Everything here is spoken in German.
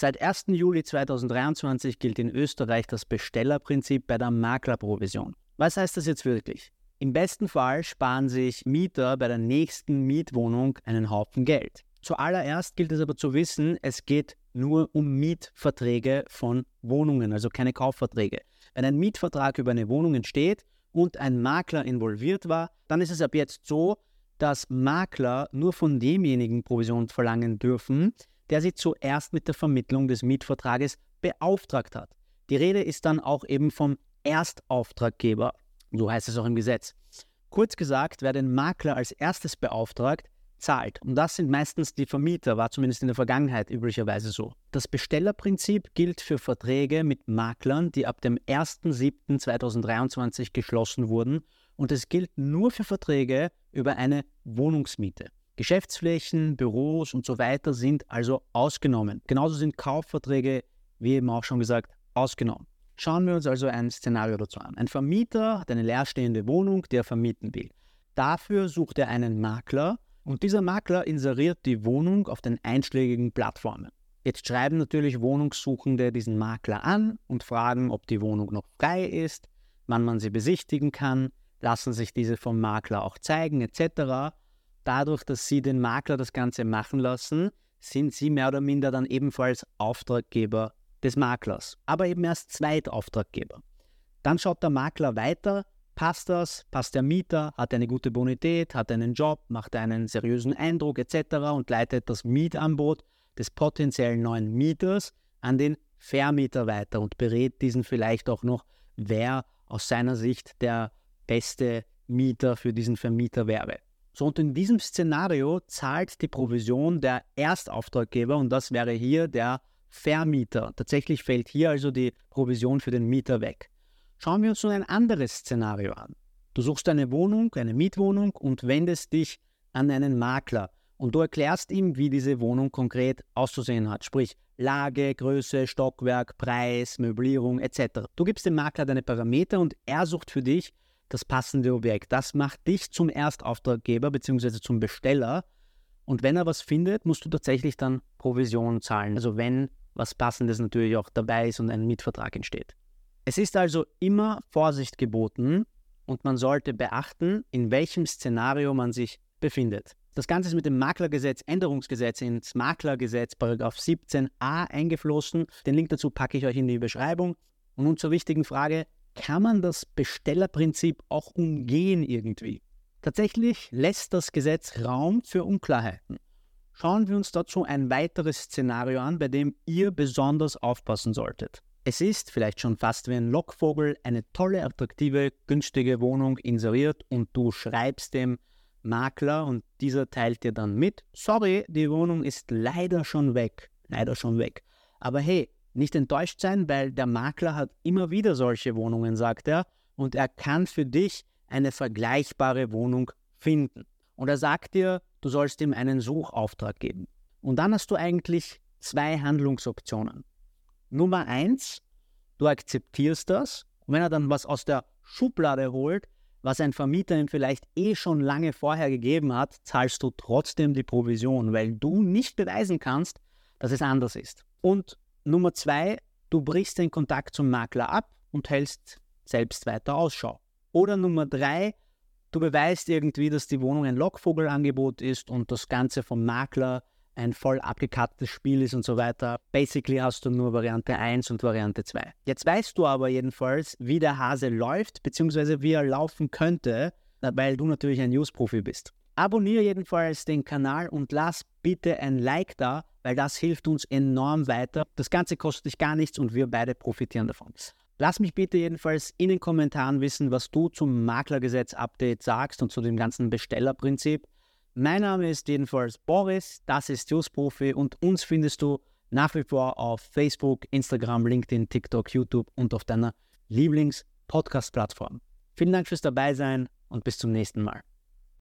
Seit 1. Juli 2023 gilt in Österreich das Bestellerprinzip bei der Maklerprovision. Was heißt das jetzt wirklich? Im besten Fall sparen sich Mieter bei der nächsten Mietwohnung einen Haufen Geld. Zuallererst gilt es aber zu wissen, es geht nur um Mietverträge von Wohnungen, also keine Kaufverträge. Wenn ein Mietvertrag über eine Wohnung entsteht und ein Makler involviert war, dann ist es ab jetzt so, dass Makler nur von demjenigen Provision verlangen dürfen, der sie zuerst mit der Vermittlung des Mietvertrages beauftragt hat. Die Rede ist dann auch eben vom Erstauftraggeber, so heißt es auch im Gesetz. Kurz gesagt, wer den Makler als erstes beauftragt, zahlt. Und das sind meistens die Vermieter, war zumindest in der Vergangenheit üblicherweise so. Das Bestellerprinzip gilt für Verträge mit Maklern, die ab dem 1.7.2023 geschlossen wurden und es gilt nur für Verträge über eine Wohnungsmiete. Geschäftsflächen, Büros und so weiter sind also ausgenommen. Genauso sind Kaufverträge, wie eben auch schon gesagt, ausgenommen. Schauen wir uns also ein Szenario dazu an. Ein Vermieter hat eine leerstehende Wohnung, die er vermieten will. Dafür sucht er einen Makler und dieser Makler inseriert die Wohnung auf den einschlägigen Plattformen. Jetzt schreiben natürlich Wohnungssuchende diesen Makler an und fragen, ob die Wohnung noch frei ist, wann man sie besichtigen kann, lassen sich diese vom Makler auch zeigen etc dadurch, dass sie den Makler das Ganze machen lassen, sind sie mehr oder minder dann ebenfalls Auftraggeber des Maklers, aber eben erst Zweitauftraggeber. Dann schaut der Makler weiter, passt das, passt der Mieter, hat eine gute Bonität, hat einen Job, macht einen seriösen Eindruck etc. und leitet das Mietangebot des potenziellen neuen Mieters an den Vermieter weiter und berät diesen vielleicht auch noch, wer aus seiner Sicht der beste Mieter für diesen Vermieter wäre. So, und in diesem Szenario zahlt die Provision der Erstauftraggeber und das wäre hier der Vermieter. Tatsächlich fällt hier also die Provision für den Mieter weg. Schauen wir uns nun ein anderes Szenario an. Du suchst eine Wohnung, eine Mietwohnung und wendest dich an einen Makler und du erklärst ihm, wie diese Wohnung konkret auszusehen hat, sprich Lage, Größe, Stockwerk, Preis, Möblierung etc. Du gibst dem Makler deine Parameter und er sucht für dich das passende Objekt. Das macht dich zum Erstauftraggeber bzw. zum Besteller. Und wenn er was findet, musst du tatsächlich dann Provision zahlen. Also wenn was Passendes natürlich auch dabei ist und ein Mietvertrag entsteht. Es ist also immer Vorsicht geboten und man sollte beachten, in welchem Szenario man sich befindet. Das Ganze ist mit dem Maklergesetz, Änderungsgesetz ins Maklergesetz, Paragraph 17a eingeflossen. Den Link dazu packe ich euch in die Beschreibung. Und nun zur wichtigen Frage, kann man das Bestellerprinzip auch umgehen irgendwie. Tatsächlich lässt das Gesetz Raum für Unklarheiten. Schauen wir uns dazu ein weiteres Szenario an, bei dem ihr besonders aufpassen solltet. Es ist vielleicht schon fast wie ein Lockvogel, eine tolle, attraktive, günstige Wohnung inseriert und du schreibst dem Makler und dieser teilt dir dann mit, sorry, die Wohnung ist leider schon weg, leider schon weg. Aber hey, nicht enttäuscht sein, weil der Makler hat immer wieder solche Wohnungen, sagt er, und er kann für dich eine vergleichbare Wohnung finden. Und er sagt dir, du sollst ihm einen Suchauftrag geben. Und dann hast du eigentlich zwei Handlungsoptionen. Nummer eins, du akzeptierst das. Und wenn er dann was aus der Schublade holt, was ein Vermieter ihm vielleicht eh schon lange vorher gegeben hat, zahlst du trotzdem die Provision, weil du nicht beweisen kannst, dass es anders ist. Und Nummer zwei, du brichst den Kontakt zum Makler ab und hältst selbst weiter Ausschau. Oder Nummer drei, du beweist irgendwie, dass die Wohnung ein Lockvogelangebot ist und das Ganze vom Makler ein voll abgekattetes Spiel ist und so weiter. Basically hast du nur Variante 1 und Variante 2. Jetzt weißt du aber jedenfalls, wie der Hase läuft, beziehungsweise wie er laufen könnte, weil du natürlich ein News-Profi bist. Abonniere jedenfalls den Kanal und lass bitte ein Like da, weil das hilft uns enorm weiter. Das Ganze kostet dich gar nichts und wir beide profitieren davon. Lass mich bitte jedenfalls in den Kommentaren wissen, was du zum Maklergesetz-Update sagst und zu dem ganzen Bestellerprinzip. Mein Name ist jedenfalls Boris, das ist Profi und uns findest du nach wie vor auf Facebook, Instagram, LinkedIn, TikTok, YouTube und auf deiner Lieblings-Podcast-Plattform. Vielen Dank fürs Dabeisein und bis zum nächsten Mal.